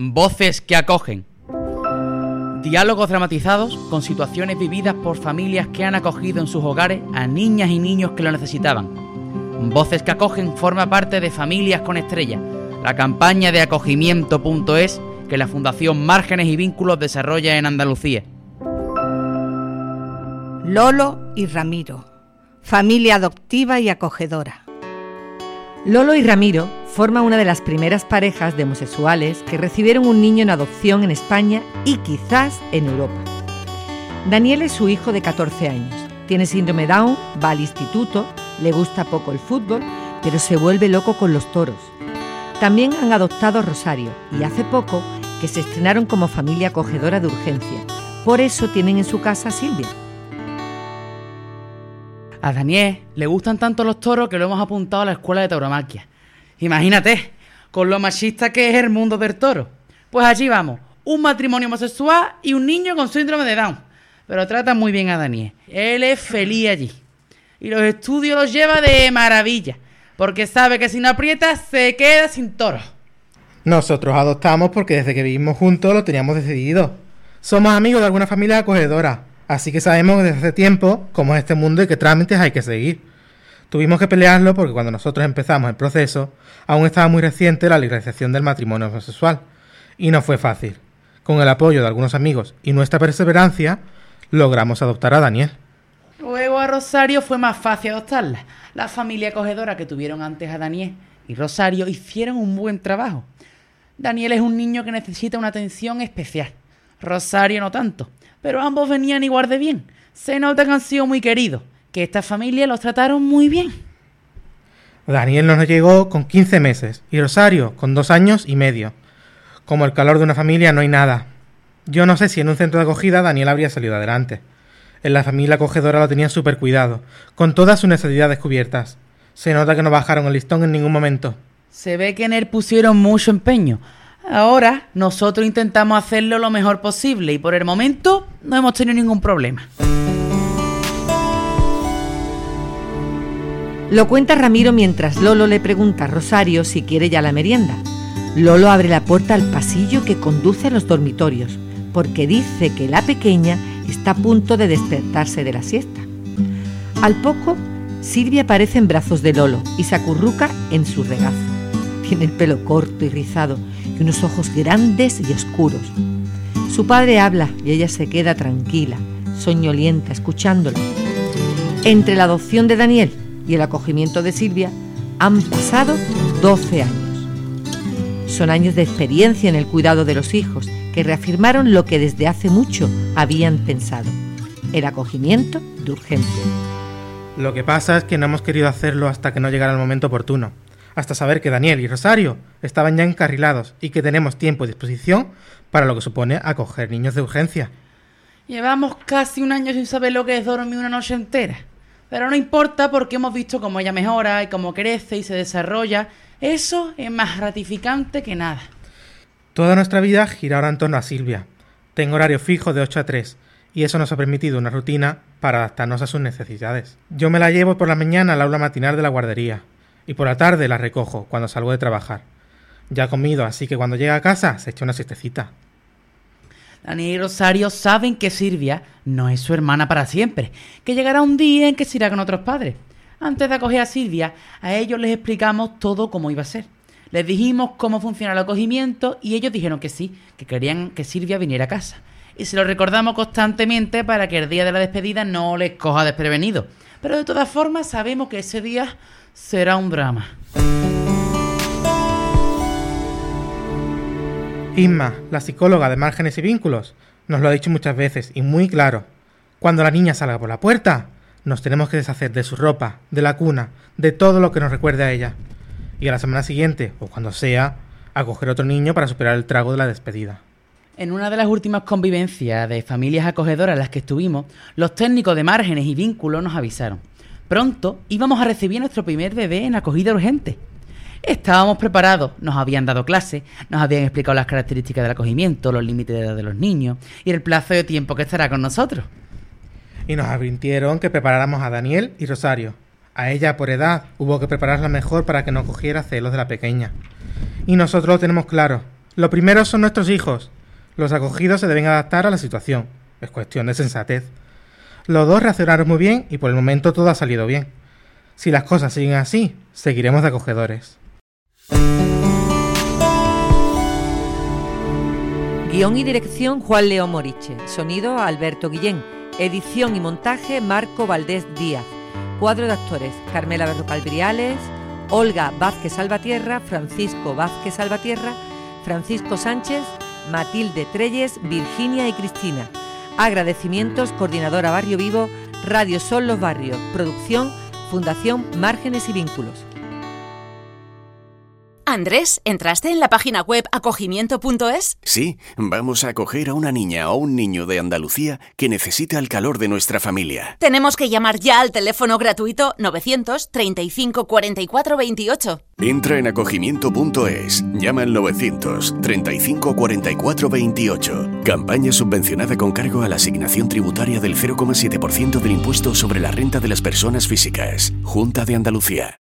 Voces que acogen. Diálogos dramatizados con situaciones vividas por familias que han acogido en sus hogares a niñas y niños que lo necesitaban. Voces que acogen forma parte de Familias con Estrella, la campaña de acogimiento.es que la Fundación Márgenes y Vínculos desarrolla en Andalucía. Lolo y Ramiro, familia adoptiva y acogedora. Lolo y Ramiro forman una de las primeras parejas de homosexuales que recibieron un niño en adopción en España y quizás en Europa. Daniel es su hijo de 14 años. Tiene síndrome Down, va al instituto, le gusta poco el fútbol, pero se vuelve loco con los toros. También han adoptado a Rosario y hace poco que se estrenaron como familia acogedora de urgencia. Por eso tienen en su casa a Silvia. A Daniel le gustan tanto los toros que lo hemos apuntado a la escuela de tauromaquia. Imagínate, con lo machista que es el mundo del toro. Pues allí vamos, un matrimonio homosexual y un niño con síndrome de Down. Pero trata muy bien a Daniel. Él es feliz allí. Y los estudios los lleva de maravilla, porque sabe que si no aprieta se queda sin toro. Nosotros adoptamos porque desde que vivimos juntos lo teníamos decidido. Somos amigos de alguna familia acogedora, así que sabemos desde hace tiempo cómo es este mundo y qué trámites hay que seguir. Tuvimos que pelearlo porque cuando nosotros empezamos el proceso, aún estaba muy reciente la legalización del matrimonio homosexual, y no fue fácil. Con el apoyo de algunos amigos y nuestra perseverancia, logramos adoptar a Daniel. Luego a Rosario fue más fácil adoptarla. La familia acogedora que tuvieron antes a Daniel y Rosario hicieron un buen trabajo. Daniel es un niño que necesita una atención especial. Rosario no tanto, pero ambos venían igual de bien. Se nota que han sido muy queridos, que esta familia los trataron muy bien. Daniel nos llegó con 15 meses y Rosario con dos años y medio. Como el calor de una familia no hay nada. Yo no sé si en un centro de acogida Daniel habría salido adelante. En la familia acogedora lo tenían súper cuidado, con todas sus necesidades cubiertas. Se nota que no bajaron el listón en ningún momento. Se ve que en él pusieron mucho empeño. Ahora nosotros intentamos hacerlo lo mejor posible y por el momento no hemos tenido ningún problema. Lo cuenta Ramiro mientras Lolo le pregunta a Rosario si quiere ya la merienda. Lolo abre la puerta al pasillo que conduce a los dormitorios, porque dice que la pequeña está a punto de despertarse de la siesta. Al poco, Silvia aparece en brazos de Lolo y se acurruca en su regazo. Tiene el pelo corto y rizado y unos ojos grandes y oscuros. Su padre habla y ella se queda tranquila, soñolienta, escuchándolo. Entre la adopción de Daniel y el acogimiento de Silvia han pasado 12 años. Son años de experiencia en el cuidado de los hijos que reafirmaron lo que desde hace mucho habían pensado, el acogimiento de urgencia. Lo que pasa es que no hemos querido hacerlo hasta que no llegara el momento oportuno, hasta saber que Daniel y Rosario estaban ya encarrilados y que tenemos tiempo y disposición para lo que supone acoger niños de urgencia. Llevamos casi un año sin saber lo que es dormir una noche entera. Pero no importa porque hemos visto cómo ella mejora y cómo crece y se desarrolla. Eso es más gratificante que nada. Toda nuestra vida gira ahora en torno a Silvia. Tengo horario fijo de 8 a 3 y eso nos ha permitido una rutina para adaptarnos a sus necesidades. Yo me la llevo por la mañana al aula matinal de la guardería y por la tarde la recojo cuando salgo de trabajar. Ya ha comido, así que cuando llega a casa se echa una siestecita. Daniel y Rosario saben que Silvia no es su hermana para siempre, que llegará un día en que se irá con otros padres. Antes de acoger a Silvia, a ellos les explicamos todo cómo iba a ser. Les dijimos cómo funciona el acogimiento y ellos dijeron que sí, que querían que Silvia viniera a casa. Y se lo recordamos constantemente para que el día de la despedida no les coja desprevenido. Pero de todas formas sabemos que ese día será un drama. Isma, la psicóloga de márgenes y vínculos, nos lo ha dicho muchas veces y muy claro. Cuando la niña salga por la puerta, nos tenemos que deshacer de su ropa, de la cuna, de todo lo que nos recuerde a ella. Y a la semana siguiente, o cuando sea, acoger otro niño para superar el trago de la despedida. En una de las últimas convivencias de familias acogedoras en las que estuvimos, los técnicos de márgenes y vínculos nos avisaron. Pronto íbamos a recibir a nuestro primer bebé en acogida urgente. Estábamos preparados, nos habían dado clase, nos habían explicado las características del acogimiento, los límites de edad de los niños y el plazo de tiempo que estará con nosotros. Y nos advirtieron que preparáramos a Daniel y Rosario. A ella, por edad, hubo que prepararla mejor para que no cogiera celos de la pequeña. Y nosotros lo tenemos claro, Lo primero son nuestros hijos. Los acogidos se deben adaptar a la situación. Es cuestión de sensatez. Los dos reaccionaron muy bien y por el momento todo ha salido bien. Si las cosas siguen así, seguiremos de acogedores. Guión y dirección Juan León Moriche. Sonido Alberto Guillén. Edición y montaje Marco Valdés Díaz. Cuadro de actores Carmela Berrocal Olga Vázquez Salvatierra, Francisco Vázquez Salvatierra, Francisco Sánchez, Matilde Treyes, Virginia y Cristina. Agradecimientos, Coordinadora Barrio Vivo, Radio Sol Los Barrios, Producción, Fundación Márgenes y Vínculos. Andrés, ¿entraste en la página web acogimiento.es? Sí, vamos a acoger a una niña o un niño de Andalucía que necesita el calor de nuestra familia. Tenemos que llamar ya al teléfono gratuito 935 44 28. Entra en acogimiento.es, llama al 935 44 28. Campaña subvencionada con cargo a la asignación tributaria del 0,7% del impuesto sobre la renta de las personas físicas. Junta de Andalucía.